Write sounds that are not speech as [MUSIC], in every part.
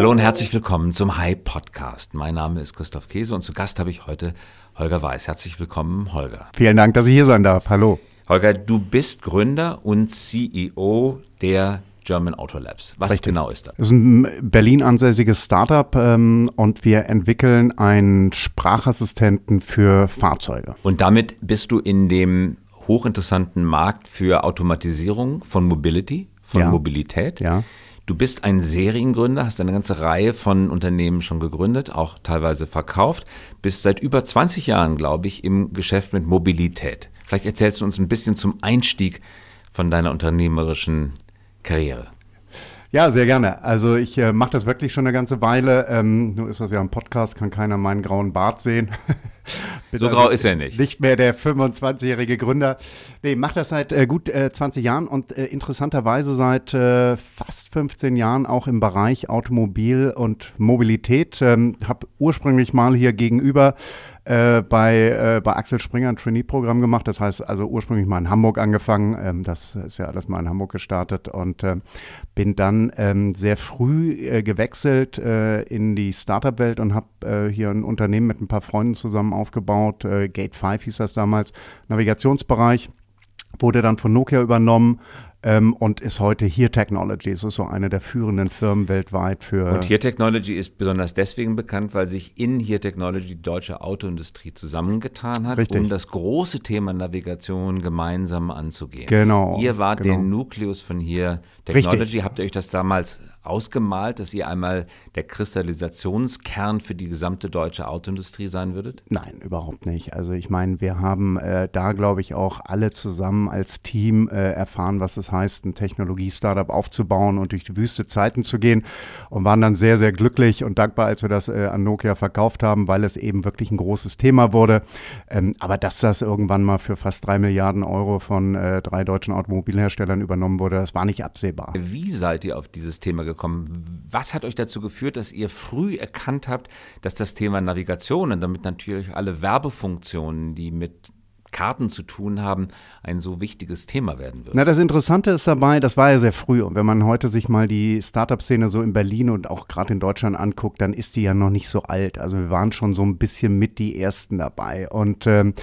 Hallo und herzlich willkommen zum Hype Podcast. Mein Name ist Christoph Käse und zu Gast habe ich heute Holger Weiß. Herzlich willkommen, Holger. Vielen Dank, dass ich hier sein darf. Hallo. Holger, du bist Gründer und CEO der German Auto Labs. Was Richtig. genau ist das? Das ist ein Berlin ansässiges Startup ähm, und wir entwickeln einen Sprachassistenten für Fahrzeuge. Und damit bist du in dem hochinteressanten Markt für Automatisierung von Mobility, von ja. Mobilität. Ja. Du bist ein Seriengründer, hast eine ganze Reihe von Unternehmen schon gegründet, auch teilweise verkauft, bist seit über 20 Jahren, glaube ich, im Geschäft mit Mobilität. Vielleicht erzählst du uns ein bisschen zum Einstieg von deiner unternehmerischen Karriere. Ja, sehr gerne. Also ich äh, mache das wirklich schon eine ganze Weile. Ähm, nur ist das ja ein Podcast, kann keiner meinen grauen Bart sehen. [LAUGHS] so grau also ist er nicht. Nicht mehr der 25-jährige Gründer. Nee, mache das seit äh, gut äh, 20 Jahren und äh, interessanterweise seit äh, fast 15 Jahren auch im Bereich Automobil und Mobilität. Ähm, habe ursprünglich mal hier gegenüber äh, bei, äh, bei Axel Springer ein Trainee-Programm gemacht. Das heißt also ursprünglich mal in Hamburg angefangen. Ähm, das ist ja alles mal in Hamburg gestartet und äh, bin dann ähm, sehr früh gewechselt in die Startup-Welt und habe hier ein Unternehmen mit ein paar Freunden zusammen aufgebaut. Gate 5 hieß das damals, Navigationsbereich. Wurde dann von Nokia übernommen ähm, und ist heute Here Technology. Es ist so eine der führenden Firmen weltweit für. Und Here Technology ist besonders deswegen bekannt, weil sich in Here Technology die deutsche Autoindustrie zusammengetan hat, Richtig. um das große Thema Navigation gemeinsam anzugehen. Genau. Ihr wart genau. der Nukleus von Here Technology. Richtig. Habt ihr euch das damals ausgemalt, dass ihr einmal der Kristallisationskern für die gesamte deutsche Autoindustrie sein würdet? Nein, überhaupt nicht. Also ich meine, wir haben äh, da, glaube ich, auch alle zusammen als Team äh, erfahren, was es heißt, ein Technologie-Startup aufzubauen und durch die Wüste Zeiten zu gehen und waren dann sehr, sehr glücklich und dankbar, als wir das äh, an Nokia verkauft haben, weil es eben wirklich ein großes Thema wurde. Ähm, aber dass das irgendwann mal für fast drei Milliarden Euro von äh, drei deutschen Automobilherstellern übernommen wurde, das war nicht absehbar. Wie seid ihr auf dieses Thema gekommen? Was hat euch dazu geführt, dass ihr früh erkannt habt, dass das Thema Navigation und damit natürlich alle Werbefunktionen, die mit Karten zu tun haben, ein so wichtiges Thema werden wird. Na, das Interessante ist dabei, das war ja sehr früh. Und wenn man heute sich mal die Startup-Szene so in Berlin und auch gerade in Deutschland anguckt, dann ist die ja noch nicht so alt. Also wir waren schon so ein bisschen mit die Ersten dabei. Und ähm,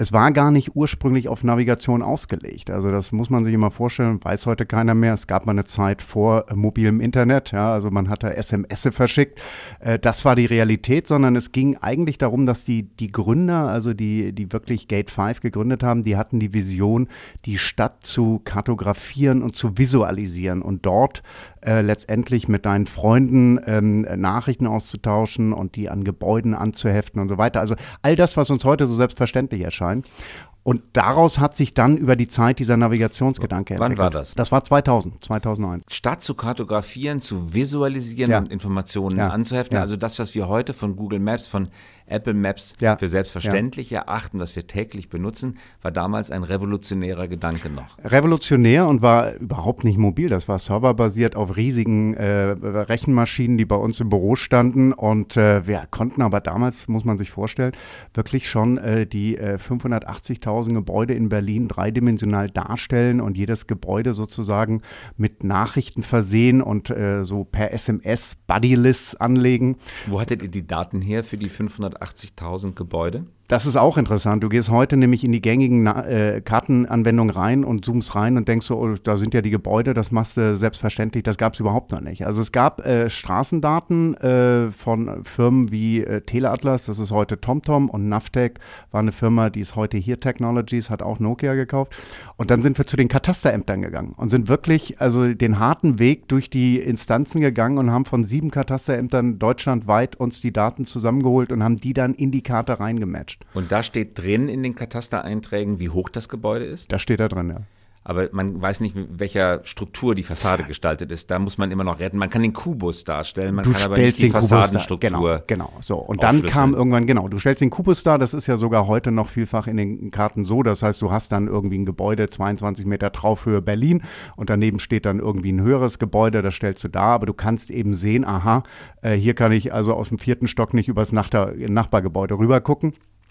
es war gar nicht ursprünglich auf Navigation ausgelegt. Also das muss man sich immer vorstellen, weiß heute keiner mehr. Es gab mal eine Zeit vor äh, mobilem Internet, ja, also man hatte SMS verschickt. Äh, das war die Realität, sondern es ging eigentlich darum, dass die, die Gründer, also die, die wirklich Gate 5 gegründet haben, die hatten die Vision, die Stadt zu kartografieren und zu visualisieren und dort äh, letztendlich mit deinen Freunden ähm, Nachrichten auszutauschen und die an Gebäuden anzuheften und so weiter. Also all das, was uns heute so selbstverständlich erscheint. Und daraus hat sich dann über die Zeit dieser Navigationsgedanke entwickelt. Wann war das? Das war 2000, 2001. Statt zu kartografieren, zu visualisieren ja. und Informationen ja. anzuheften, ja. also das, was wir heute von Google Maps, von Apple Maps für selbstverständlich erachten, was wir täglich benutzen, war damals ein revolutionärer Gedanke noch. Revolutionär und war überhaupt nicht mobil. Das war serverbasiert auf riesigen äh, Rechenmaschinen, die bei uns im Büro standen. Und äh, wir konnten aber damals, muss man sich vorstellen, wirklich schon äh, die 580.000 äh, Gebäude in Berlin dreidimensional darstellen und jedes Gebäude sozusagen mit Nachrichten versehen und äh, so per SMS Buddy-Lists anlegen. Wo hattet ihr die Daten her für die 580.000? 80.000 Gebäude. Das ist auch interessant. Du gehst heute nämlich in die gängigen äh, Kartenanwendungen rein und zoomst rein und denkst so, oh, da sind ja die Gebäude, das machst du selbstverständlich, das gab es überhaupt noch nicht. Also es gab äh, Straßendaten äh, von Firmen wie äh, Teleatlas, das ist heute TomTom und Navtec war eine Firma, die ist heute hier Technologies, hat auch Nokia gekauft. Und dann sind wir zu den Katasterämtern gegangen und sind wirklich also den harten Weg durch die Instanzen gegangen und haben von sieben Katasterämtern deutschlandweit uns die Daten zusammengeholt und haben die dann in die Karte reingematcht. Und da steht drin in den Katastereinträgen, wie hoch das Gebäude ist? Da steht da drin, ja. Aber man weiß nicht, mit welcher Struktur die Fassade gestaltet ist. Da muss man immer noch retten. Man kann den Kubus darstellen, man du kann aber nicht die Fassadenstruktur. Genau, genau. So. Und dann kam irgendwann, genau, du stellst den Kubus dar, das ist ja sogar heute noch vielfach in den Karten so. Das heißt, du hast dann irgendwie ein Gebäude, 22 Meter Traufhöhe Berlin und daneben steht dann irgendwie ein höheres Gebäude, das stellst du da, aber du kannst eben sehen, aha, äh, hier kann ich also aus dem vierten Stock nicht übers Nachbar Nachbargebäude rüber gucken.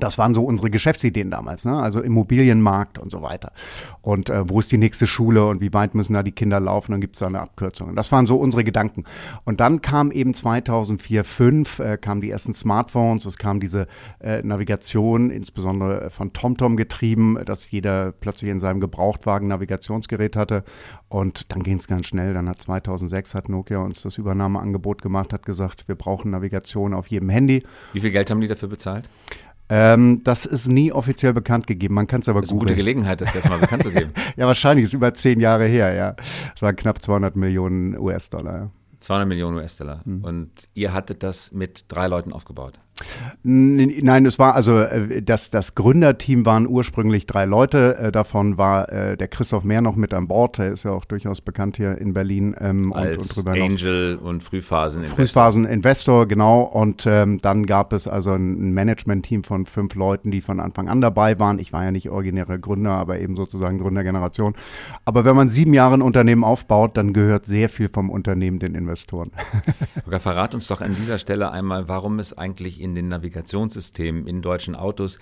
Das waren so unsere Geschäftsideen damals, ne? also Immobilienmarkt und so weiter. Und äh, wo ist die nächste Schule und wie weit müssen da die Kinder laufen, dann gibt es da eine Abkürzung. Das waren so unsere Gedanken. Und dann kam eben 2004, 2005, äh, kamen die ersten Smartphones, es kam diese äh, Navigation, insbesondere von TomTom getrieben, dass jeder plötzlich in seinem Gebrauchtwagen Navigationsgerät hatte. Und dann ging es ganz schnell. Dann hat 2006 hat Nokia uns das Übernahmeangebot gemacht, hat gesagt, wir brauchen Navigation auf jedem Handy. Wie viel Geld haben die dafür bezahlt? Ähm, das ist nie offiziell bekannt gegeben. Man kann es aber das ist eine gute Gelegenheit, das jetzt mal bekannt zu geben. [LAUGHS] ja, wahrscheinlich. Ist über zehn Jahre her, ja. Es waren knapp 200 Millionen US-Dollar. 200 Millionen US-Dollar. Mhm. Und ihr hattet das mit drei Leuten aufgebaut. Nein, es war also äh, das, das Gründerteam waren ursprünglich drei Leute. Äh, davon war äh, der Christoph Mehr noch mit an Bord. Der ist ja auch durchaus bekannt hier in Berlin. Ähm, Als und, und Angel und Frühphasen-Investor. Frühphasen-Investor, genau. Und ähm, dann gab es also ein Management-Team von fünf Leuten, die von Anfang an dabei waren. Ich war ja nicht originärer Gründer, aber eben sozusagen Gründergeneration. Aber wenn man sieben Jahre ein Unternehmen aufbaut, dann gehört sehr viel vom Unternehmen den Investoren. Verrat uns doch an dieser Stelle einmal, warum es eigentlich in in den Navigationssystemen in deutschen Autos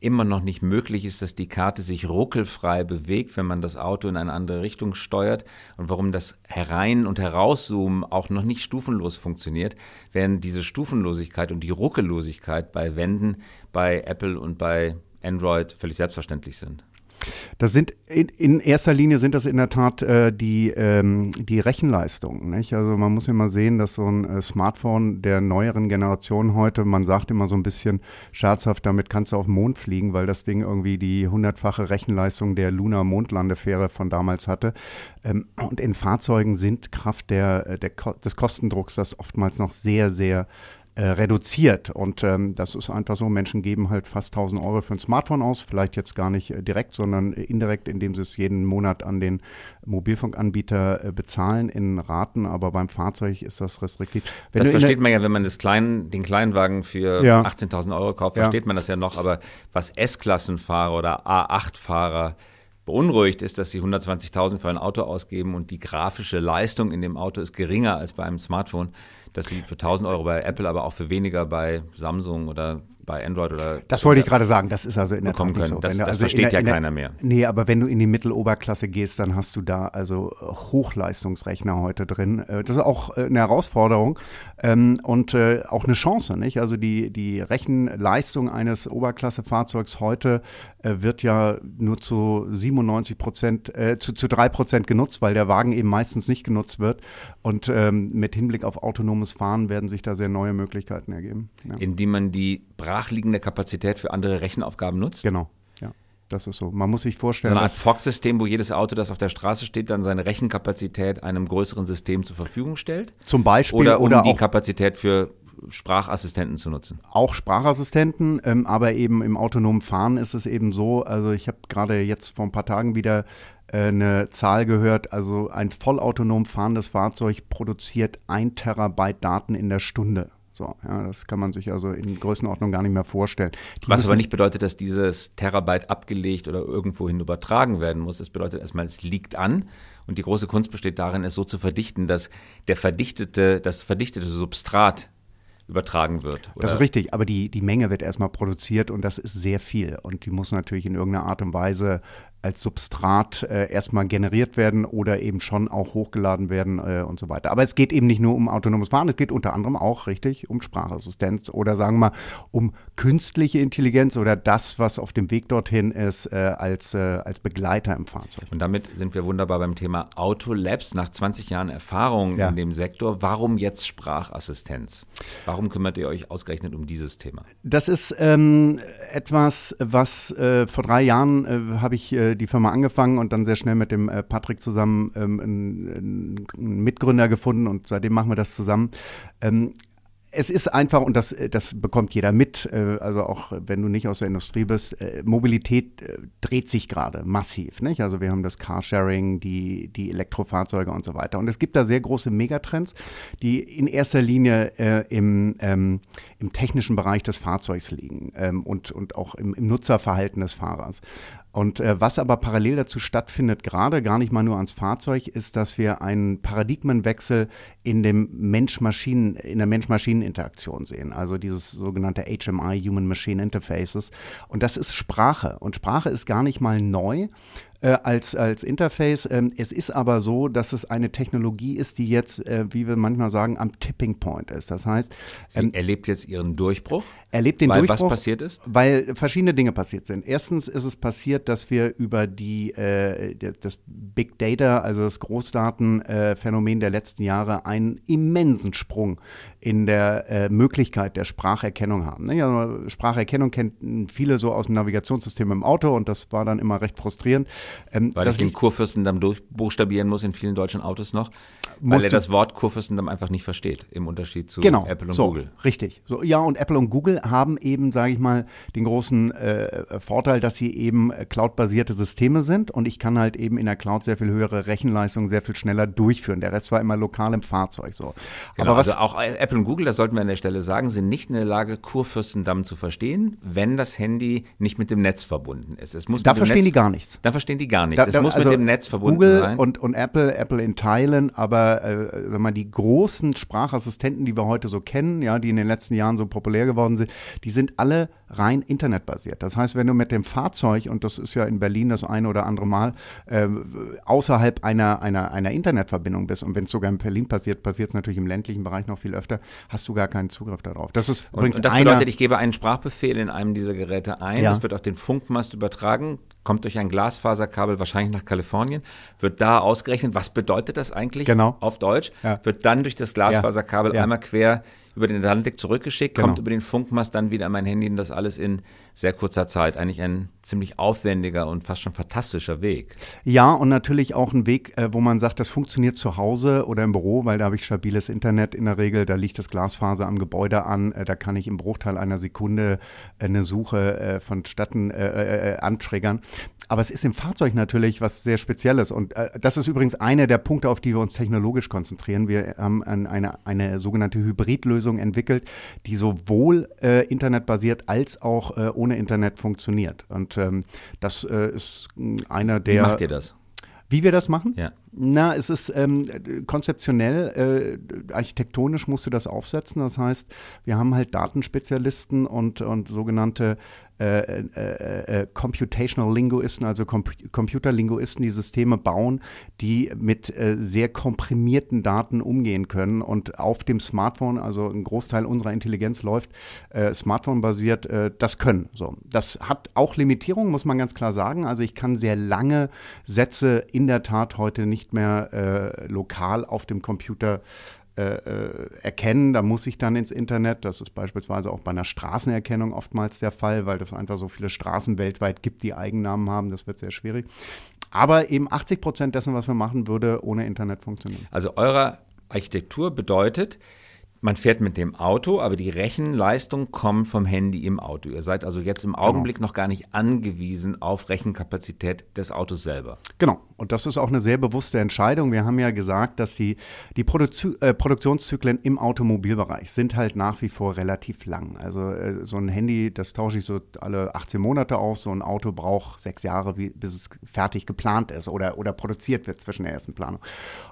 immer noch nicht möglich ist, dass die Karte sich ruckelfrei bewegt, wenn man das Auto in eine andere Richtung steuert und warum das Herein- und Herauszoomen auch noch nicht stufenlos funktioniert, während diese Stufenlosigkeit und die Ruckellosigkeit bei Wänden bei Apple und bei Android völlig selbstverständlich sind. Das sind in, in, erster Linie sind das in der Tat äh, die, ähm, die Rechenleistungen. Nicht? Also man muss immer sehen, dass so ein äh, Smartphone der neueren Generation heute, man sagt immer so ein bisschen scherzhaft, damit kannst du auf den Mond fliegen, weil das Ding irgendwie die hundertfache Rechenleistung der Luna-Mondlandefähre von damals hatte. Ähm, und in Fahrzeugen sind Kraft der, äh, der, des Kostendrucks das oftmals noch sehr, sehr äh, reduziert. Und ähm, das ist einfach so, Menschen geben halt fast 1000 Euro für ein Smartphone aus, vielleicht jetzt gar nicht äh, direkt, sondern äh, indirekt, indem sie es jeden Monat an den Mobilfunkanbieter äh, bezahlen in Raten, aber beim Fahrzeug ist das restriktiv. Wenn das versteht man ja, wenn man das kleinen, den Kleinwagen für ja. 18.000 Euro kauft, versteht ja. man das ja noch, aber was S-Klassenfahrer oder A8-Fahrer beunruhigt ist, dass sie 120.000 für ein Auto ausgeben und die grafische Leistung in dem Auto ist geringer als bei einem Smartphone dass sie für 1000 Euro bei Apple, aber auch für weniger bei Samsung oder bei Android oder. Das wollte ich gerade sagen, das ist also in der Tat nicht so. Das, das also versteht der, ja keiner mehr. Nee, aber wenn du in die Mitteloberklasse gehst, dann hast du da also Hochleistungsrechner heute drin. Äh, das ist auch äh, eine Herausforderung ähm, und äh, auch eine Chance, nicht? Also die, die Rechenleistung eines Oberklassefahrzeugs heute wird ja nur zu 97 Prozent, äh, zu, zu 3 Prozent genutzt, weil der Wagen eben meistens nicht genutzt wird. Und ähm, mit Hinblick auf autonomes Fahren werden sich da sehr neue Möglichkeiten ergeben. Ja. Indem man die brachliegende Kapazität für andere Rechenaufgaben nutzt? Genau. ja, Das ist so. Man muss sich vorstellen. So eine Art Fox-System, wo jedes Auto, das auf der Straße steht, dann seine Rechenkapazität einem größeren System zur Verfügung stellt. Zum Beispiel. Oder um oder die Kapazität für Sprachassistenten zu nutzen. Auch Sprachassistenten, ähm, aber eben im autonomen Fahren ist es eben so, also ich habe gerade jetzt vor ein paar Tagen wieder äh, eine Zahl gehört, also ein vollautonom fahrendes Fahrzeug produziert ein Terabyte Daten in der Stunde. So, ja, das kann man sich also in Größenordnung gar nicht mehr vorstellen. Die Was aber nicht bedeutet, dass dieses Terabyte abgelegt oder irgendwohin übertragen werden muss. Es bedeutet erstmal, es liegt an. Und die große Kunst besteht darin, es so zu verdichten, dass der verdichtete, das verdichtete Substrat übertragen wird. Oder? Das ist richtig, aber die, die Menge wird erstmal produziert und das ist sehr viel. Und die muss natürlich in irgendeiner Art und Weise als Substrat äh, erstmal generiert werden oder eben schon auch hochgeladen werden äh, und so weiter. Aber es geht eben nicht nur um autonomes Fahren, es geht unter anderem auch richtig um Sprachassistenz oder sagen wir mal um künstliche Intelligenz oder das, was auf dem Weg dorthin ist, äh, als, äh, als Begleiter im Fahrzeug. Und damit sind wir wunderbar beim Thema Autolabs. Nach 20 Jahren Erfahrung ja. in dem Sektor, warum jetzt Sprachassistenz? Warum kümmert ihr euch ausgerechnet um dieses Thema? Das ist ähm, etwas, was äh, vor drei Jahren äh, habe ich die Firma angefangen und dann sehr schnell mit dem äh, Patrick zusammen ähm, einen, einen, Mitgründer gefunden und seitdem machen wir das zusammen. Ähm, es ist einfach, und das, das bekommt jeder mit, äh, also auch wenn du nicht aus der Industrie bist, äh, Mobilität äh, dreht sich gerade massiv. Nicht? Also wir haben das Carsharing, die, die Elektrofahrzeuge und so weiter. Und es gibt da sehr große Megatrends, die in erster Linie im, ähm, im technischen Bereich des Fahrzeugs liegen ähm, und, und auch im, im Nutzerverhalten des Fahrers. Und äh, was aber parallel dazu stattfindet, gerade gar nicht mal nur ans Fahrzeug, ist, dass wir einen Paradigmenwechsel in dem Mensch-Maschinen, in der Mensch-Maschinen-Interaktion sehen. Also dieses sogenannte HMI, Human Machine Interfaces. Und das ist Sprache. Und Sprache ist gar nicht mal neu, äh, als, als Interface. Ähm, es ist aber so, dass es eine Technologie ist, die jetzt, äh, wie wir manchmal sagen, am Tipping Point ist. Das heißt, ähm, Sie erlebt jetzt ihren Durchbruch. Erlebt den weil Durchbruch. Was passiert ist? Weil verschiedene Dinge passiert sind. Erstens ist es passiert, dass wir über die, äh, das Big Data, also das Großdatenphänomen äh, der letzten Jahre, einen immensen Sprung in der äh, Möglichkeit der Spracherkennung haben. Ne? Also Spracherkennung kennen viele so aus dem Navigationssystem im Auto und das war dann immer recht frustrierend. Ähm, weil ich den Kurfürstendamm durchbuchstabieren muss in vielen deutschen Autos noch, weil er das Wort Kurfürstendamm einfach nicht versteht, im Unterschied zu genau, Apple und so, Google. Richtig. So, ja, und Apple und Google haben eben, sage ich mal, den großen äh, Vorteil, dass sie eben cloudbasierte Systeme sind und ich kann halt eben in der Cloud sehr viel höhere Rechenleistung sehr viel schneller durchführen. Der Rest war immer lokal im Fahrzeug so. Genau, Aber was, also auch Apple und Google, das sollten wir an der Stelle sagen, sind nicht in der Lage, Kurfürstendamm zu verstehen, wenn das Handy nicht mit dem Netz verbunden ist. Es muss da verstehen Netz, die gar nichts. Da verstehen die gar nichts. Da, da, es muss also mit dem Netz verbunden Google sein. Und, und Apple, Apple in Teilen, aber äh, wenn man die großen Sprachassistenten, die wir heute so kennen, ja, die in den letzten Jahren so populär geworden sind, die sind alle rein internetbasiert. Das heißt, wenn du mit dem Fahrzeug, und das ist ja in Berlin das eine oder andere Mal, äh, außerhalb einer, einer, einer Internetverbindung bist, und wenn es sogar in Berlin passiert, passiert es natürlich im ländlichen Bereich noch viel öfter, hast du gar keinen Zugriff darauf. Das ist übrigens und, und das bedeutet, ich gebe einen Sprachbefehl in einem dieser Geräte ein, ja. das wird auf den Funkmast übertragen, kommt durch ein Glasfaserkabel wahrscheinlich nach Kalifornien, wird da ausgerechnet, was bedeutet das eigentlich genau. auf Deutsch, ja. wird dann durch das Glasfaserkabel ja. einmal quer über den Atlantik zurückgeschickt, genau. kommt über den Funkmast dann wieder an mein Handy und das alles in sehr kurzer Zeit. Eigentlich ein ziemlich aufwendiger und fast schon fantastischer Weg. Ja, und natürlich auch ein Weg, äh, wo man sagt, das funktioniert zu Hause oder im Büro, weil da habe ich stabiles Internet in der Regel, da liegt das Glasfaser am Gebäude an, äh, da kann ich im Bruchteil einer Sekunde eine Suche vonstatten äh, antriggern. Aber es ist im Fahrzeug natürlich was sehr Spezielles. Und äh, das ist übrigens einer der Punkte, auf die wir uns technologisch konzentrieren. Wir haben eine, eine sogenannte Hybridlösung entwickelt, die sowohl äh, internetbasiert als auch äh, ohne Internet funktioniert. Und ähm, das äh, ist einer der. Wie macht ihr das? Wie wir das machen? Ja. Na, es ist ähm, konzeptionell, äh, architektonisch musst du das aufsetzen. Das heißt, wir haben halt Datenspezialisten und, und sogenannte äh, äh, äh, Computational Linguisten, also Com Computerlinguisten, die Systeme bauen, die mit äh, sehr komprimierten Daten umgehen können und auf dem Smartphone, also ein Großteil unserer Intelligenz läuft äh, Smartphone-basiert, äh, das können. So, das hat auch Limitierungen, muss man ganz klar sagen. Also ich kann sehr lange Sätze in der Tat heute nicht mehr lokal auf dem Computer äh, äh, erkennen. Da muss ich dann ins Internet. Das ist beispielsweise auch bei einer Straßenerkennung oftmals der Fall, weil es einfach so viele Straßen weltweit gibt, die Eigennamen haben. Das wird sehr schwierig. Aber eben 80 Prozent dessen, was wir machen, würde ohne Internet funktionieren. Also eure Architektur bedeutet, man fährt mit dem Auto, aber die Rechenleistung kommt vom Handy im Auto. Ihr seid also jetzt im. Augenblick genau. noch gar nicht angewiesen auf Rechenkapazität des Autos selber. Genau. Und das ist auch eine sehr bewusste Entscheidung. Wir haben ja gesagt, dass die, die Produk äh, Produktionszyklen im Automobilbereich sind halt nach wie vor relativ lang. Also äh, so ein Handy, das tausche ich so alle 18 Monate aus. So ein Auto braucht sechs Jahre, wie, bis es fertig geplant ist oder, oder produziert wird zwischen der ersten Planung.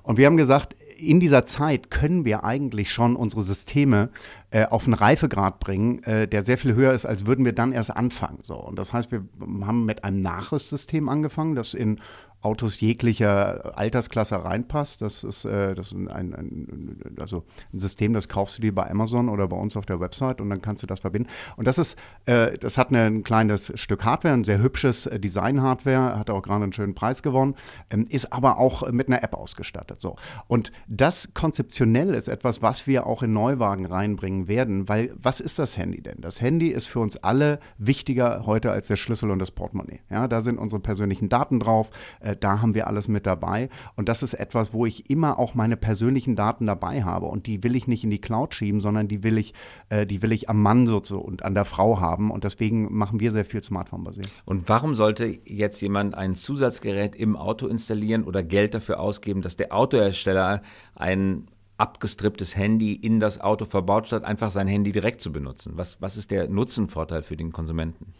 Und wir haben gesagt, in dieser Zeit können wir eigentlich schon unsere Systeme äh, auf einen Reifegrad bringen, äh, der sehr viel höher ist, als würden wir dann erst anfangen. So. Und das heißt, wir haben mit einem Nachrüstsystem angefangen, das in Autos jeglicher Altersklasse reinpasst. Das ist, äh, das ist ein, ein, also ein System, das kaufst du dir bei Amazon oder bei uns auf der Website und dann kannst du das verbinden. Und das ist, äh, das hat ein kleines Stück Hardware, ein sehr hübsches äh, Design-Hardware, hat auch gerade einen schönen Preis gewonnen, ähm, ist aber auch mit einer App ausgestattet. So. Und das konzeptionell ist etwas, was wir auch in Neuwagen reinbringen werden, weil was ist das Handy denn? Das Handy ist für uns alle wichtiger heute als der Schlüssel und das Portemonnaie. Ja, da sind unsere persönlichen Daten drauf äh, da haben wir alles mit dabei. Und das ist etwas, wo ich immer auch meine persönlichen Daten dabei habe. Und die will ich nicht in die Cloud schieben, sondern die will ich, äh, die will ich am Mann so und an der Frau haben. Und deswegen machen wir sehr viel Smartphone-basiert. Und warum sollte jetzt jemand ein Zusatzgerät im Auto installieren oder Geld dafür ausgeben, dass der Autohersteller ein abgestripptes Handy in das Auto verbaut, statt einfach sein Handy direkt zu benutzen? Was, was ist der Nutzenvorteil für den Konsumenten?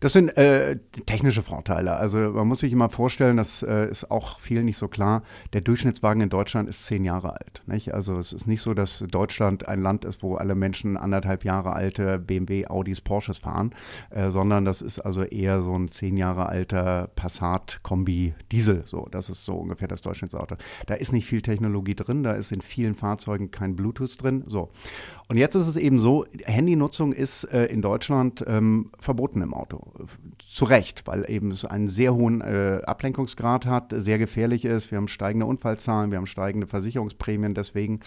Das sind äh, technische Vorteile. Also man muss sich immer vorstellen, das äh, ist auch vielen nicht so klar, der Durchschnittswagen in Deutschland ist zehn Jahre alt. Nicht? Also es ist nicht so, dass Deutschland ein Land ist, wo alle Menschen anderthalb Jahre alte BMW, Audis, Porsches fahren, äh, sondern das ist also eher so ein zehn Jahre alter Passat Kombi Diesel. So, das ist so ungefähr das Durchschnittsauto. Da ist nicht viel Technologie drin, da ist in vielen Fahrzeugen kein Bluetooth drin. So. Und jetzt ist es eben so, Handynutzung ist äh, in Deutschland ähm, verboten im Auto. Zu Recht, weil eben es einen sehr hohen äh, Ablenkungsgrad hat, sehr gefährlich ist. Wir haben steigende Unfallzahlen, wir haben steigende Versicherungsprämien deswegen.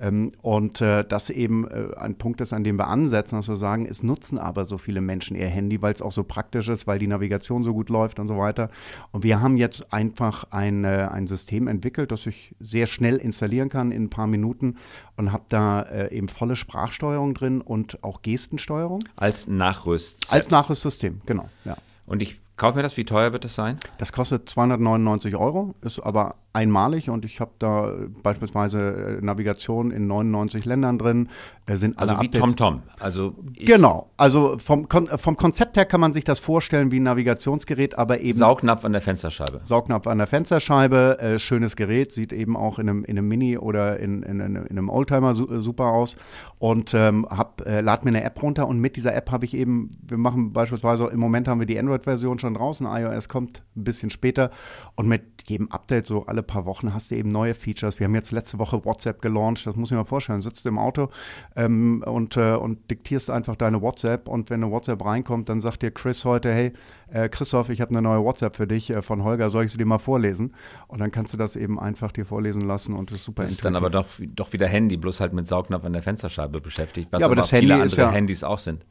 Ähm, und äh, das eben äh, ein Punkt ist, an dem wir ansetzen, dass wir sagen, es nutzen aber so viele Menschen ihr Handy, weil es auch so praktisch ist, weil die Navigation so gut läuft und so weiter. Und wir haben jetzt einfach ein, äh, ein System entwickelt, das ich sehr schnell installieren kann in ein paar Minuten und habe da äh, eben volle Sprachsteuerung drin und auch Gestensteuerung. Als Nachrüst. Als Nachrüstsystem, genau, ja. Und ich kaufe mir das, wie teuer wird das sein? Das kostet 299 Euro, ist aber einmalig und ich habe da beispielsweise äh, Navigation in 99 Ländern drin. Äh, sind alle also wie TomTom. Also genau. Also vom, Kon vom Konzept her kann man sich das vorstellen wie ein Navigationsgerät, aber eben Saugnapf an der Fensterscheibe. Saugnapf an der Fensterscheibe, äh, schönes Gerät, sieht eben auch in einem, in einem Mini oder in, in, in einem Oldtimer su äh, super aus und ähm, hab, äh, lad mir eine App runter und mit dieser App habe ich eben, wir machen beispielsweise im Moment haben wir die Android-Version schon draußen, iOS kommt ein bisschen später und mit jedem Update so alle paar Wochen hast du eben neue Features. Wir haben jetzt letzte Woche WhatsApp gelauncht, das muss ich mir mal vorstellen. Sitzt im Auto ähm, und, äh, und diktierst einfach deine WhatsApp und wenn eine WhatsApp reinkommt, dann sagt dir Chris heute, hey, äh, Christoph, ich habe eine neue WhatsApp für dich äh, von Holger, soll ich sie dir mal vorlesen? Und dann kannst du das eben einfach dir vorlesen lassen und das ist super Das ist dann aber doch, doch wieder Handy, bloß halt mit Saugnapf an der Fensterscheibe beschäftigt, was ja, aber, aber das viele Handy andere ist ja, Handys auch sind.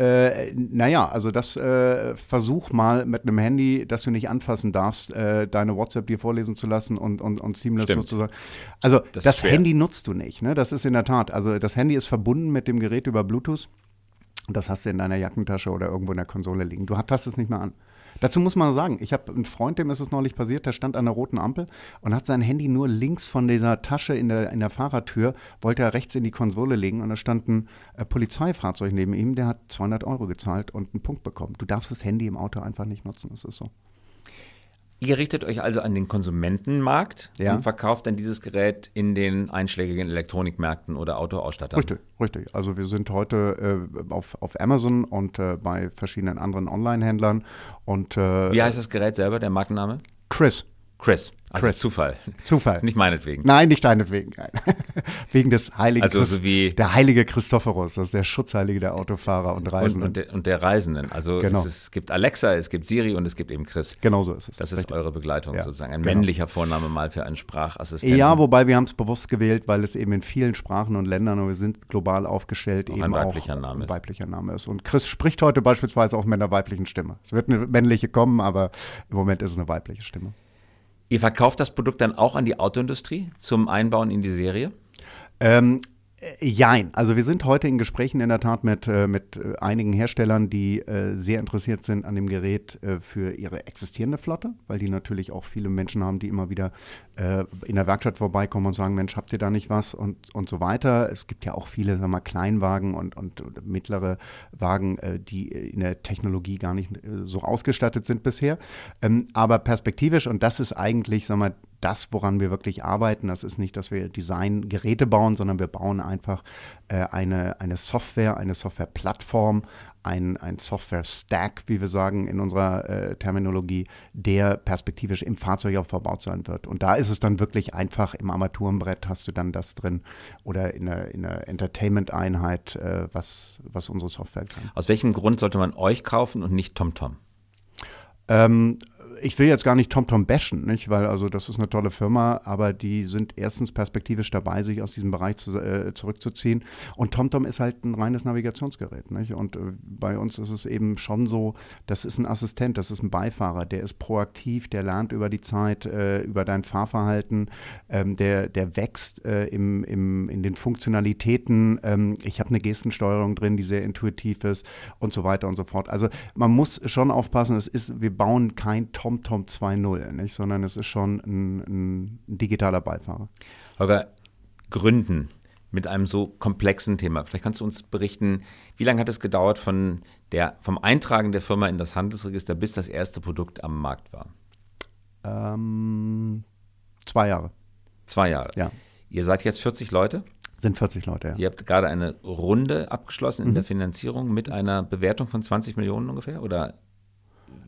Äh, naja, also das äh, versuch mal mit einem Handy, das du nicht anfassen darfst, äh, deine WhatsApp dir vorlesen zu lassen und, und, und Seamless Stimmt. sozusagen. Also Das das. Handy nutzt du nicht, ne? Das ist in der Tat. Also das Handy ist verbunden mit dem Gerät über Bluetooth. Und das hast du in deiner Jackentasche oder irgendwo in der Konsole liegen. Du hast es nicht mehr an. Dazu muss man sagen, ich habe einen Freund, dem ist es neulich passiert, der stand an der roten Ampel und hat sein Handy nur links von dieser Tasche in der, in der Fahrertür, wollte er rechts in die Konsole legen und da stand ein äh, Polizeifahrzeug neben ihm, der hat 200 Euro gezahlt und einen Punkt bekommen. Du darfst das Handy im Auto einfach nicht nutzen, das ist so. Ihr richtet euch also an den Konsumentenmarkt Ja. und verkauft dann dieses Gerät in den einschlägigen Elektronikmärkten oder Autoausstattern. Richtig, richtig. Also wir sind heute äh, auf, auf Amazon und äh, bei verschiedenen anderen Online-Händlern und äh, Wie heißt das Gerät selber, der Markenname? Chris, Chris. Also Chris. Zufall. Zufall. Nicht meinetwegen. Nein, nicht deinetwegen. Nein. [LAUGHS] Wegen des heiligen Also Christ- so wie- der heilige Christophorus, das ist der Schutzheilige der Autofahrer und Und, Reisenden. und, der, und der Reisenden. Also Genau. es, ist, es gibt Alexa, es gibt Siri und es gibt eben Chris. genau so ist es. Das ist Richtig. eure Begleitung Ja, sozusagen. Ein genau. männlicher Vorname mal für einen Sprachassistenten. Ja, wobei wir haben es bewusst gewählt, weil es eben in vielen Sprachen und Ländern und wir sind global aufgestellt Auch eben ein weiblicher auch Name ein ist. weiblicher Name ist. Und Chris spricht heute beispielsweise auch mit einer weiblichen Stimme. Es wird eine männliche kommen, aber im Moment ist es eine weibliche Stimme. Ihr verkauft das Produkt dann auch an die Autoindustrie zum Einbauen in die Serie? Ähm, äh, jein. Also wir sind heute in Gesprächen in der Tat mit, äh, mit äh, einigen Herstellern, die äh, sehr interessiert sind an dem Gerät äh, für ihre existierende Flotte, weil die natürlich auch viele Menschen haben, die immer wieder äh, in der Werkstatt vorbeikommen und sagen, Mensch, habt ihr da nicht was und, und so weiter. Es gibt ja auch viele, sagen wir mal, Kleinwagen und, und, mittlere Wagen, äh, die in der Technologie gar nicht äh, so ausgestattet sind bisher. Ähm, aber perspektivisch, und das ist eigentlich, sagen wir, das, woran wir wirklich arbeiten, das ist nicht, dass wir Design-Geräte bauen, sondern wir bauen einfach äh, eine, eine Software, eine Softwareplattform, ein, ein Software-Stack, wie wir sagen in unserer äh, Terminologie, der perspektivisch im Fahrzeug auch verbaut sein wird. Und da ist es dann wirklich einfach, im Armaturenbrett hast du dann das drin oder in einer, in einer Entertainment-Einheit, äh, was, was unsere Software kann. Aus welchem Grund sollte man euch kaufen und nicht TomTom? Ähm, ich will jetzt gar nicht TomTom bashen, nicht? weil also das ist eine tolle Firma, aber die sind erstens perspektivisch dabei, sich aus diesem Bereich zu, äh, zurückzuziehen. Und TomTom ist halt ein reines Navigationsgerät. Nicht? Und äh, bei uns ist es eben schon so, das ist ein Assistent, das ist ein Beifahrer, der ist proaktiv, der lernt über die Zeit, äh, über dein Fahrverhalten, ähm, der, der wächst äh, im, im, in den Funktionalitäten. Ähm, ich habe eine Gestensteuerung drin, die sehr intuitiv ist und so weiter und so fort. Also man muss schon aufpassen, es ist, wir bauen kein TomTom 2.0, nicht, sondern es ist schon ein, ein digitaler Beifahrer. Holger, Gründen mit einem so komplexen Thema. Vielleicht kannst du uns berichten, wie lange hat es gedauert von der, vom Eintragen der Firma in das Handelsregister, bis das erste Produkt am Markt war? Ähm, zwei Jahre. Zwei Jahre. Ja. Ihr seid jetzt 40 Leute? Sind 40 Leute, ja. Ihr habt gerade eine Runde abgeschlossen in mhm. der Finanzierung mit einer Bewertung von 20 Millionen ungefähr? Oder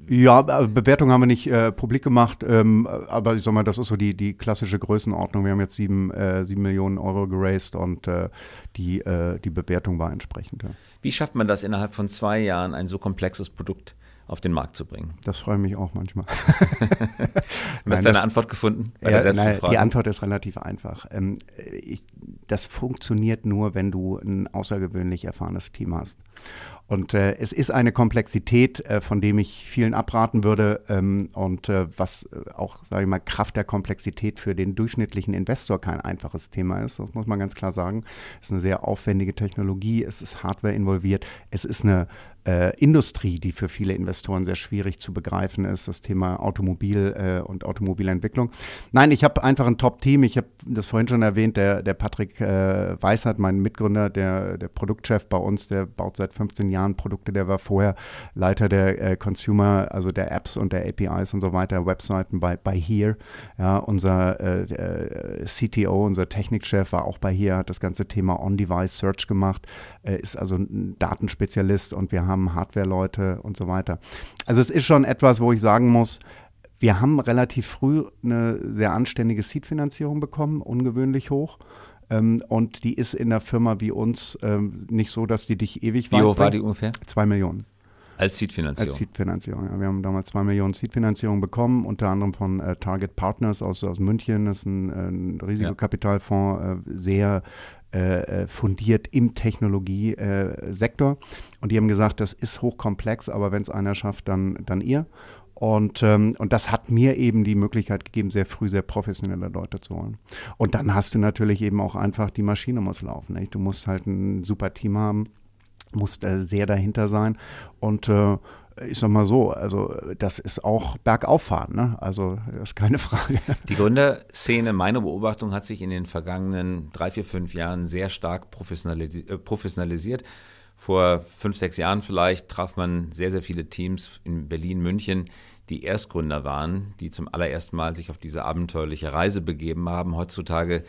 ja, äh, Bewertung haben wir nicht äh, publik gemacht, ähm, aber ich sag mal, das ist so die, die klassische Größenordnung. Wir haben jetzt sieben, äh, sieben Millionen Euro geraced und äh, die, äh, die Bewertung war entsprechend. Ja. Wie schafft man das innerhalb von zwei Jahren, ein so komplexes Produkt auf den Markt zu bringen? Das freut mich auch manchmal. [LAUGHS] du hast deine Antwort gefunden? Ja, nein, die Antwort ist relativ einfach. Ähm, ich, das funktioniert nur, wenn du ein außergewöhnlich erfahrenes Team hast. Und äh, es ist eine Komplexität, äh, von dem ich vielen abraten würde ähm, und äh, was äh, auch, sage ich mal, Kraft der Komplexität für den durchschnittlichen Investor kein einfaches Thema ist. Das muss man ganz klar sagen. Es ist eine sehr aufwendige Technologie, es ist Hardware involviert, es ist eine äh, Industrie, die für viele Investoren sehr schwierig zu begreifen ist, das Thema Automobil äh, und Automobilentwicklung. Nein, ich habe einfach ein Top-Team. Ich habe das vorhin schon erwähnt, der, der Patrick äh, Weishart, mein Mitgründer, der, der Produktchef bei uns, der baut seit 15 Jahren Produkte, der war vorher Leiter der äh, Consumer, also der Apps und der APIs und so weiter, Webseiten bei, bei Here. Ja, unser äh, äh, CTO, unser Technikchef war auch bei Here, hat das ganze Thema On-Device Search gemacht, ist also ein Datenspezialist und wir haben haben Hardware-Leute und so weiter. Also es ist schon etwas, wo ich sagen muss, wir haben relativ früh eine sehr anständige Seed-Finanzierung bekommen, ungewöhnlich hoch. Ähm, und die ist in der Firma wie uns ähm, nicht so, dass die dich ewig Wie hoch war die ungefähr? Zwei Millionen. Als Seed-Finanzierung? Als Seed-Finanzierung, ja. Wir haben damals zwei Millionen Seed-Finanzierung bekommen, unter anderem von äh, Target Partners aus, aus München. Das ist ein, ein Risikokapitalfonds, äh, sehr äh, äh, fundiert im Technologiesektor. und die haben gesagt, das ist hochkomplex, aber wenn es einer schafft, dann, dann ihr. Und, ähm, und das hat mir eben die Möglichkeit gegeben, sehr früh sehr professionelle Leute zu holen. Und dann hast du natürlich eben auch einfach, die Maschine muss laufen. Nicht? Du musst halt ein super Team haben, musst äh, sehr dahinter sein. Und äh, ich sag mal so, also das ist auch Bergauffahren, ne? Also das ist keine Frage. [LAUGHS] Die Gründerszene, meine Beobachtung, hat sich in den vergangenen drei, vier, fünf Jahren sehr stark professionalis äh, professionalisiert. Vor fünf, sechs Jahren vielleicht traf man sehr, sehr viele Teams in Berlin, München, die Erstgründer waren, die zum allerersten Mal sich auf diese abenteuerliche Reise begeben haben. Heutzutage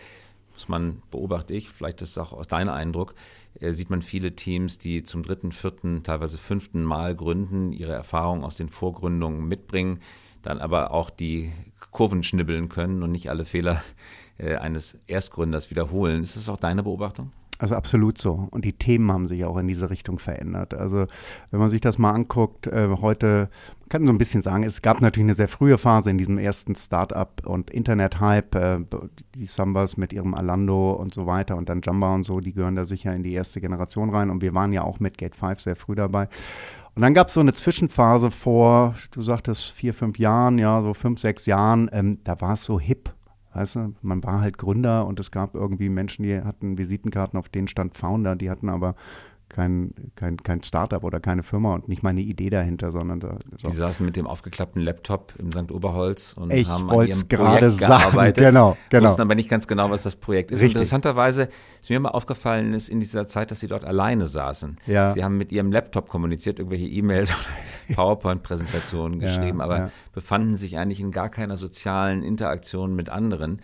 muss man, beobachte ich, vielleicht ist das auch dein Eindruck, äh, sieht man viele Teams, die zum dritten, vierten, teilweise fünften Mal gründen, ihre Erfahrungen aus den Vorgründungen mitbringen, dann aber auch die Kurven schnibbeln können und nicht alle Fehler äh, eines Erstgründers wiederholen. Ist das auch deine Beobachtung? Also absolut so. Und die Themen haben sich auch in diese Richtung verändert. Also wenn man sich das mal anguckt, äh, heute, man kann so ein bisschen sagen, es gab natürlich eine sehr frühe Phase in diesem ersten Start-up und Internet-Hype, äh, die Sambas mit ihrem Alando und so weiter und dann Jamba und so, die gehören da sicher in die erste Generation rein. Und wir waren ja auch mit Gate 5 sehr früh dabei. Und dann gab es so eine Zwischenphase vor, du sagtest vier, fünf Jahren, ja, so fünf, sechs Jahren, ähm, da war es so hip Weißt du, man war halt Gründer und es gab irgendwie Menschen, die hatten Visitenkarten, auf denen stand Founder, die hatten aber kein, kein, kein Startup oder keine Firma und nicht mal eine Idee dahinter, sondern da, so. Die saßen mit dem aufgeklappten Laptop im St. Oberholz und ich haben an ihrem Projekt sagen, gearbeitet, genau, genau. wussten aber nicht ganz genau, was das Projekt ist. Richtig. Interessanterweise ist mir mal aufgefallen ist in dieser Zeit, dass sie dort alleine saßen. Ja. Sie haben mit ihrem Laptop kommuniziert, irgendwelche E-Mails oder [LAUGHS] PowerPoint-Präsentationen geschrieben, ja, aber ja. befanden sich eigentlich in gar keiner sozialen Interaktion mit anderen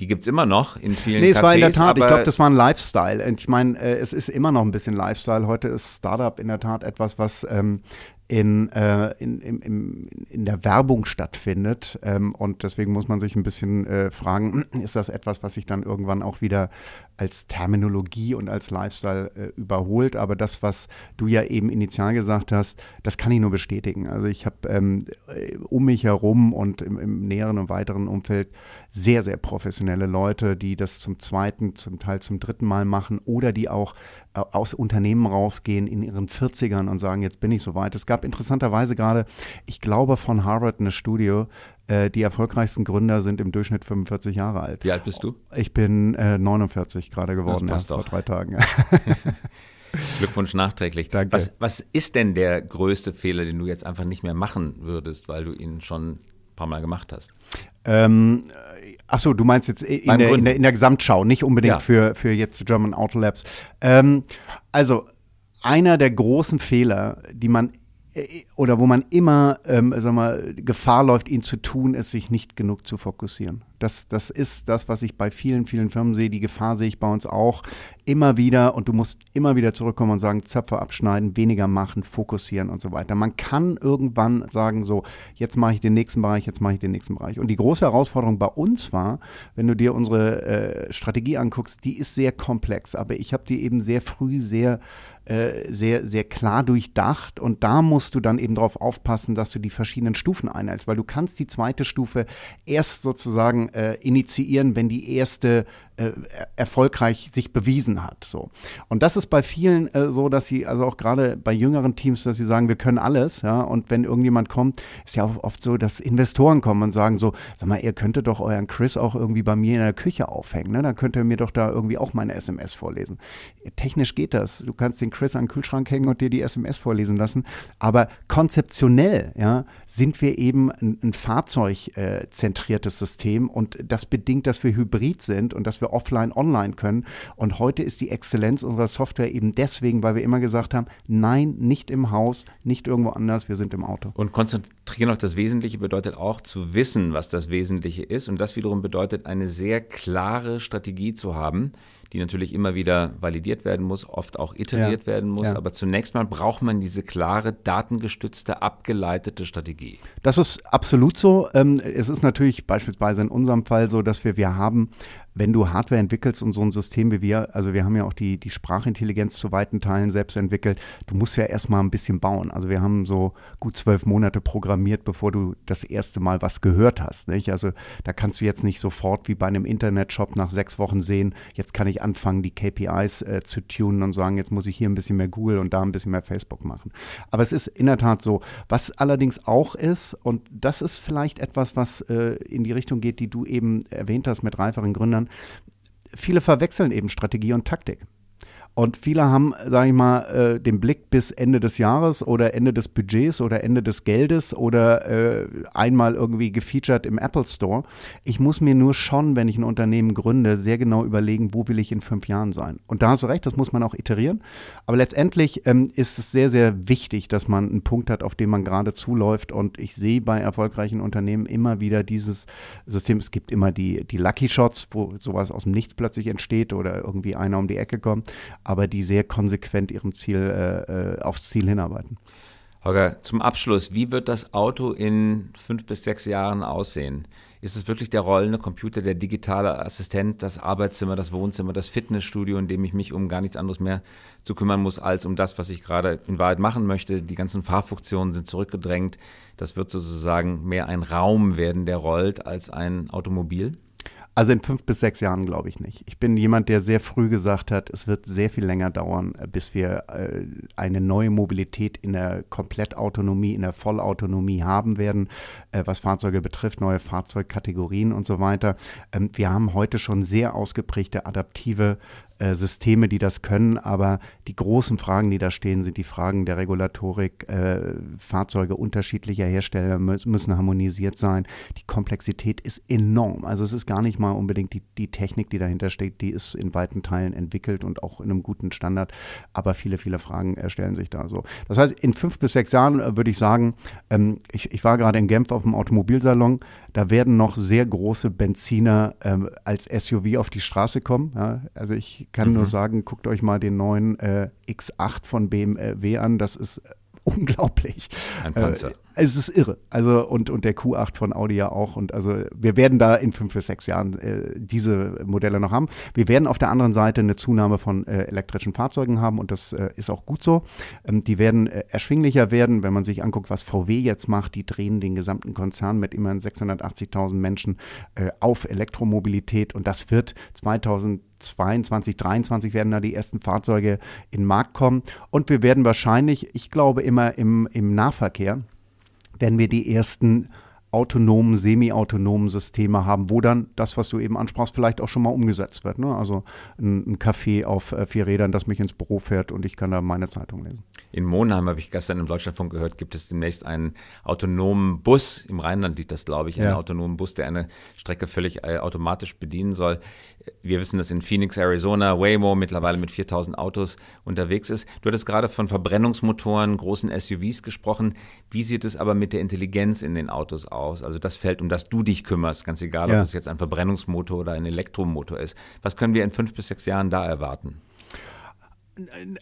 die gibt es immer noch in vielen Nee, es Cafés, war in der Tat, ich glaube, das war ein Lifestyle. Ich meine, äh, es ist immer noch ein bisschen Lifestyle. Heute ist Startup in der Tat etwas, was ähm, in, äh, in, in, in der Werbung stattfindet. Ähm, und deswegen muss man sich ein bisschen äh, fragen, [CLEARS THROAT] ist das etwas, was sich dann irgendwann auch wieder als Terminologie und als Lifestyle äh, überholt. Aber das, was du ja eben initial gesagt hast, das kann ich nur bestätigen. Also ich habe ähm, äh, um mich herum und im, im, näheren und weiteren Umfeld sehr, sehr professionelle Leute, die das zum zweiten, zum Teil zum dritten Mal machen oder die auch äh, aus Unternehmen rausgehen in ihren 40ern und sagen, jetzt bin ich soweit. Es gab interessanterweise gerade, ich glaube von Harvard eine Studie, äh, die erfolgreichsten Gründer sind im Durchschnitt 45 Jahre alt. Wie alt bist du? Ich bin äh, 49 gerade geworden, erst vor drei Tagen. [LAUGHS] Glückwunsch nachträglich. Danke. Was, was ist denn der größte Fehler, den du jetzt einfach nicht mehr machen würdest, weil du ihn schon ein paar Mal gemacht hast? Ähm, Achso, du meinst jetzt in der, in, der, in der, Gesamtschau, nicht unbedingt ja. für, für jetzt German Auto Labs. Ähm, also, einer der großen Fehler, die man äh, oder wo man immer ähm, sag mal, Gefahr läuft, ihn zu tun, ist, sich nicht genug zu fokussieren. Das, das ist das, was ich bei vielen, vielen Firmen sehe. Die Gefahr sehe ich bei uns auch immer wieder. Und du musst immer wieder zurückkommen und sagen, Zöpfe abschneiden, weniger machen, fokussieren und so weiter. Man kann irgendwann sagen, so, jetzt mache ich den nächsten Bereich, jetzt mache ich den nächsten Bereich. Und die große Herausforderung bei uns war, wenn du dir unsere äh, Strategie anguckst, die ist sehr komplex. Aber ich habe die eben sehr früh sehr äh, sehr, sehr klar durchdacht. Und da musst du dann eben darauf aufpassen, dass du die verschiedenen Stufen einhältst, weil du kannst die zweite Stufe erst sozusagen äh, initiieren, wenn die erste äh, erfolgreich sich bewiesen hat. So. Und das ist bei vielen äh, so, dass sie, also auch gerade bei jüngeren Teams, dass sie sagen, wir können alles, ja, und wenn irgendjemand kommt, ist ja auch oft so, dass Investoren kommen und sagen so, sag mal, ihr könntet doch euren Chris auch irgendwie bei mir in der Küche aufhängen, ne? Dann könnt ihr mir doch da irgendwie auch meine SMS vorlesen. Technisch geht das. Du kannst den Chris an den Kühlschrank hängen und dir die SMS vorlesen lassen. Aber konzeptionell, ja, sind wir eben ein, ein fahrzeugzentriertes äh, System und das bedingt, dass wir hybrid sind und dass wir wir offline, online können. Und heute ist die Exzellenz unserer Software eben deswegen, weil wir immer gesagt haben, nein, nicht im Haus, nicht irgendwo anders, wir sind im Auto. Und konzentrieren auf das Wesentliche bedeutet auch zu wissen, was das Wesentliche ist. Und das wiederum bedeutet, eine sehr klare Strategie zu haben, die natürlich immer wieder validiert werden muss, oft auch iteriert ja. werden muss. Ja. Aber zunächst mal braucht man diese klare, datengestützte, abgeleitete Strategie. Das ist absolut so. Ähm, es ist natürlich beispielsweise in unserem Fall so, dass wir, wir haben wenn du Hardware entwickelst und so ein System wie wir, also wir haben ja auch die, die Sprachintelligenz zu weiten Teilen selbst entwickelt, du musst ja erstmal ein bisschen bauen. Also wir haben so gut zwölf Monate programmiert, bevor du das erste Mal was gehört hast. Nicht? Also da kannst du jetzt nicht sofort wie bei einem Internetshop nach sechs Wochen sehen, jetzt kann ich anfangen, die KPIs äh, zu tunen und sagen, jetzt muss ich hier ein bisschen mehr Google und da ein bisschen mehr Facebook machen. Aber es ist in der Tat so. Was allerdings auch ist, und das ist vielleicht etwas, was äh, in die Richtung geht, die du eben erwähnt hast mit reiferen Gründern, viele verwechseln eben Strategie und Taktik. Und viele haben, sage ich mal, äh, den Blick bis Ende des Jahres oder Ende des Budgets oder Ende des Geldes oder äh, einmal irgendwie gefeatured im Apple Store. Ich muss mir nur schon, wenn ich ein Unternehmen gründe, sehr genau überlegen, wo will ich in fünf Jahren sein. Und da hast du recht, das muss man auch iterieren. Aber letztendlich ähm, ist es sehr, sehr wichtig, dass man einen Punkt hat, auf den man gerade zuläuft. Und ich sehe bei erfolgreichen Unternehmen immer wieder dieses System. Es gibt immer die, die Lucky Shots, wo sowas aus dem Nichts plötzlich entsteht oder irgendwie einer um die Ecke kommt aber die sehr konsequent ihrem Ziel, äh, äh, aufs Ziel hinarbeiten. Holger, zum Abschluss, wie wird das Auto in fünf bis sechs Jahren aussehen? Ist es wirklich der rollende Computer, der digitale Assistent, das Arbeitszimmer, das Wohnzimmer, das Fitnessstudio, in dem ich mich um gar nichts anderes mehr zu kümmern muss, als um das, was ich gerade in Wahrheit machen möchte? Die ganzen Fahrfunktionen sind zurückgedrängt. Das wird sozusagen mehr ein Raum werden, der rollt, als ein Automobil? Also in fünf bis sechs Jahren glaube ich nicht. Ich bin jemand, der sehr früh gesagt hat, es wird sehr viel länger dauern, äh, bis wir äh, eine neue Mobilität in der Komplettautonomie, in der Vollautonomie haben werden, äh, was Fahrzeuge betrifft, neue Fahrzeugkategorien und so weiter. Ähm, wir haben heute schon sehr ausgeprägte adaptive äh, Systeme, die das können, aber die großen Fragen, die da stehen, sind die Fragen der Regulatorik. Äh, Fahrzeuge unterschiedlicher Hersteller müssen harmonisiert sein. Die Komplexität ist enorm. Also es ist gar nicht mal unbedingt die, die Technik, die dahinter steht, die ist in weiten Teilen entwickelt und auch in einem guten Standard, aber viele, viele Fragen äh, stellen sich da so. Das heißt, in fünf bis sechs Jahren äh, würde ich sagen, ähm, ich, ich war gerade in Genf auf dem Automobilsalon, da werden noch sehr große Benziner ähm, als SUV auf die Straße kommen. Ja? Also ich kann mhm. nur sagen, guckt euch mal den neuen äh, X8 von BMW an. Das ist unglaublich. Ein Panzer. Äh, es ist irre. Also und, und der Q8 von Audi ja auch. Und also wir werden da in fünf bis sechs Jahren äh, diese Modelle noch haben. Wir werden auf der anderen Seite eine Zunahme von äh, elektrischen Fahrzeugen haben und das äh, ist auch gut so. Ähm, die werden äh, erschwinglicher werden, wenn man sich anguckt, was VW jetzt macht. Die drehen den gesamten Konzern mit immerhin 680.000 Menschen äh, auf Elektromobilität und das wird 2000 22, 23 werden da die ersten Fahrzeuge in den Markt kommen. Und wir werden wahrscheinlich, ich glaube immer im, im Nahverkehr, werden wir die ersten autonomen, semi-autonomen Systeme haben, wo dann das, was du eben ansprachst, vielleicht auch schon mal umgesetzt wird. Ne? Also ein, ein Café auf äh, vier Rädern, das mich ins Büro fährt und ich kann da meine Zeitung lesen. In Monheim habe ich gestern im Deutschlandfunk gehört, gibt es demnächst einen autonomen Bus. Im Rheinland liegt das, glaube ich, einen ja. autonomen Bus, der eine Strecke völlig äh, automatisch bedienen soll. Wir wissen, dass in Phoenix, Arizona, Waymo mittlerweile mit 4000 Autos unterwegs ist. Du hattest gerade von Verbrennungsmotoren, großen SUVs gesprochen. Wie sieht es aber mit der Intelligenz in den Autos aus? Also das Feld, um das du dich kümmerst, ganz egal, ja. ob es jetzt ein Verbrennungsmotor oder ein Elektromotor ist. Was können wir in fünf bis sechs Jahren da erwarten?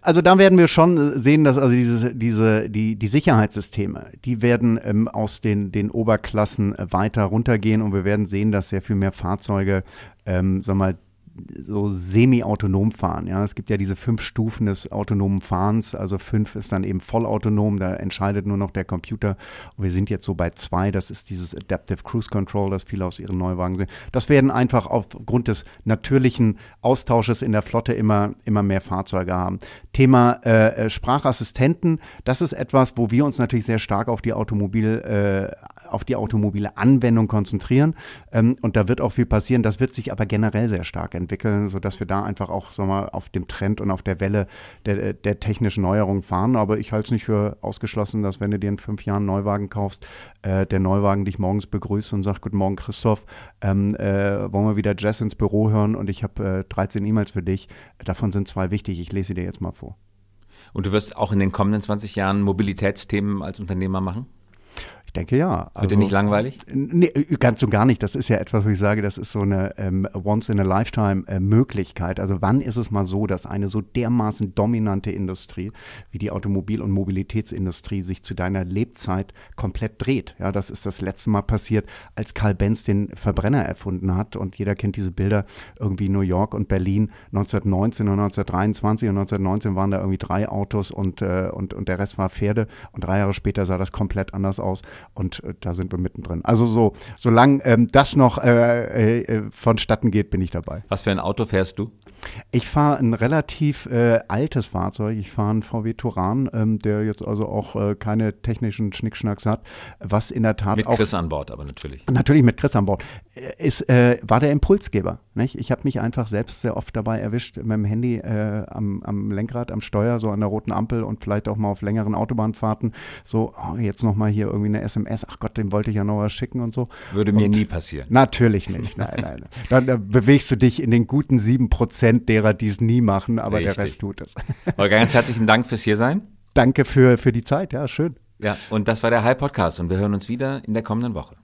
Also da werden wir schon sehen, dass also diese, diese, die, die Sicherheitssysteme, die werden ähm, aus den, den Oberklassen weiter runtergehen und wir werden sehen, dass sehr viel mehr Fahrzeuge, ähm, sag mal, so semi-autonom fahren. Ja, es gibt ja diese fünf Stufen des autonomen Fahrens. Also fünf ist dann eben vollautonom, da entscheidet nur noch der Computer. Und wir sind jetzt so bei zwei. Das ist dieses Adaptive Cruise Control, das viele aus ihren Neuwagen sehen. Das werden einfach aufgrund des natürlichen Austausches in der Flotte immer, immer mehr Fahrzeuge haben. Thema äh, Sprachassistenten, das ist etwas, wo wir uns natürlich sehr stark auf die Automobil, äh, auf die automobile Anwendung konzentrieren. Ähm, und da wird auch viel passieren. Das wird sich aber generell sehr stark entwickeln, sodass wir da einfach auch so mal auf dem Trend und auf der Welle der, der technischen Neuerung fahren. Aber ich halte es nicht für ausgeschlossen, dass wenn du dir in fünf Jahren einen Neuwagen kaufst, äh, der Neuwagen dich morgens begrüßt und sagt, guten Morgen Christoph, ähm, äh, wollen wir wieder Jazz ins Büro hören und ich habe äh, 13 E-Mails für dich. Davon sind zwei wichtig. Ich lese sie dir jetzt mal vor. Und du wirst auch in den kommenden 20 Jahren Mobilitätsthemen als Unternehmer machen? Denke ja. Also, Wird dir nicht langweilig? Nee, ganz und gar nicht. Das ist ja etwas, wo ich sage, das ist so eine ähm, Once-in-a-Lifetime-Möglichkeit. Äh, also wann ist es mal so, dass eine so dermaßen dominante Industrie wie die Automobil- und Mobilitätsindustrie sich zu deiner Lebzeit komplett dreht? Ja, das ist das letzte Mal passiert, als Karl Benz den Verbrenner erfunden hat. Und jeder kennt diese Bilder irgendwie New York und Berlin 1919 und 1923. Und 1919 waren da irgendwie drei Autos und, äh, und, und der Rest war Pferde. Und drei Jahre später sah das komplett anders aus. Und äh, da sind wir mittendrin. Also so, solange ähm, das noch äh, äh, vonstatten geht, bin ich dabei. Was für ein Auto fährst du? Ich fahre ein relativ äh, altes Fahrzeug. Ich fahre einen VW Touran, ähm, der jetzt also auch äh, keine technischen Schnickschnacks hat, was in der Tat mit auch, Chris an Bord, aber natürlich. Natürlich mit Chris an Bord. Äh, ist, äh, war der Impulsgeber. Nicht? Ich habe mich einfach selbst sehr oft dabei erwischt, mit dem Handy äh, am, am, Lenkrad, am Steuer, so an der roten Ampel und vielleicht auch mal auf längeren Autobahnfahrten. So, oh, jetzt nochmal hier irgendwie eine SMS. Ach Gott, dem wollte ich ja noch was schicken und so. Würde und mir nie passieren. Natürlich nicht. Nein, nein. [LAUGHS] Dann äh, bewegst du dich in den guten sieben Prozent derer, die es nie machen, aber Richtig. der Rest tut es. [LAUGHS] Holger, ganz herzlichen Dank fürs Hiersein. Danke für, für die Zeit, ja, schön. Ja, und das war der High Podcast und wir hören uns wieder in der kommenden Woche.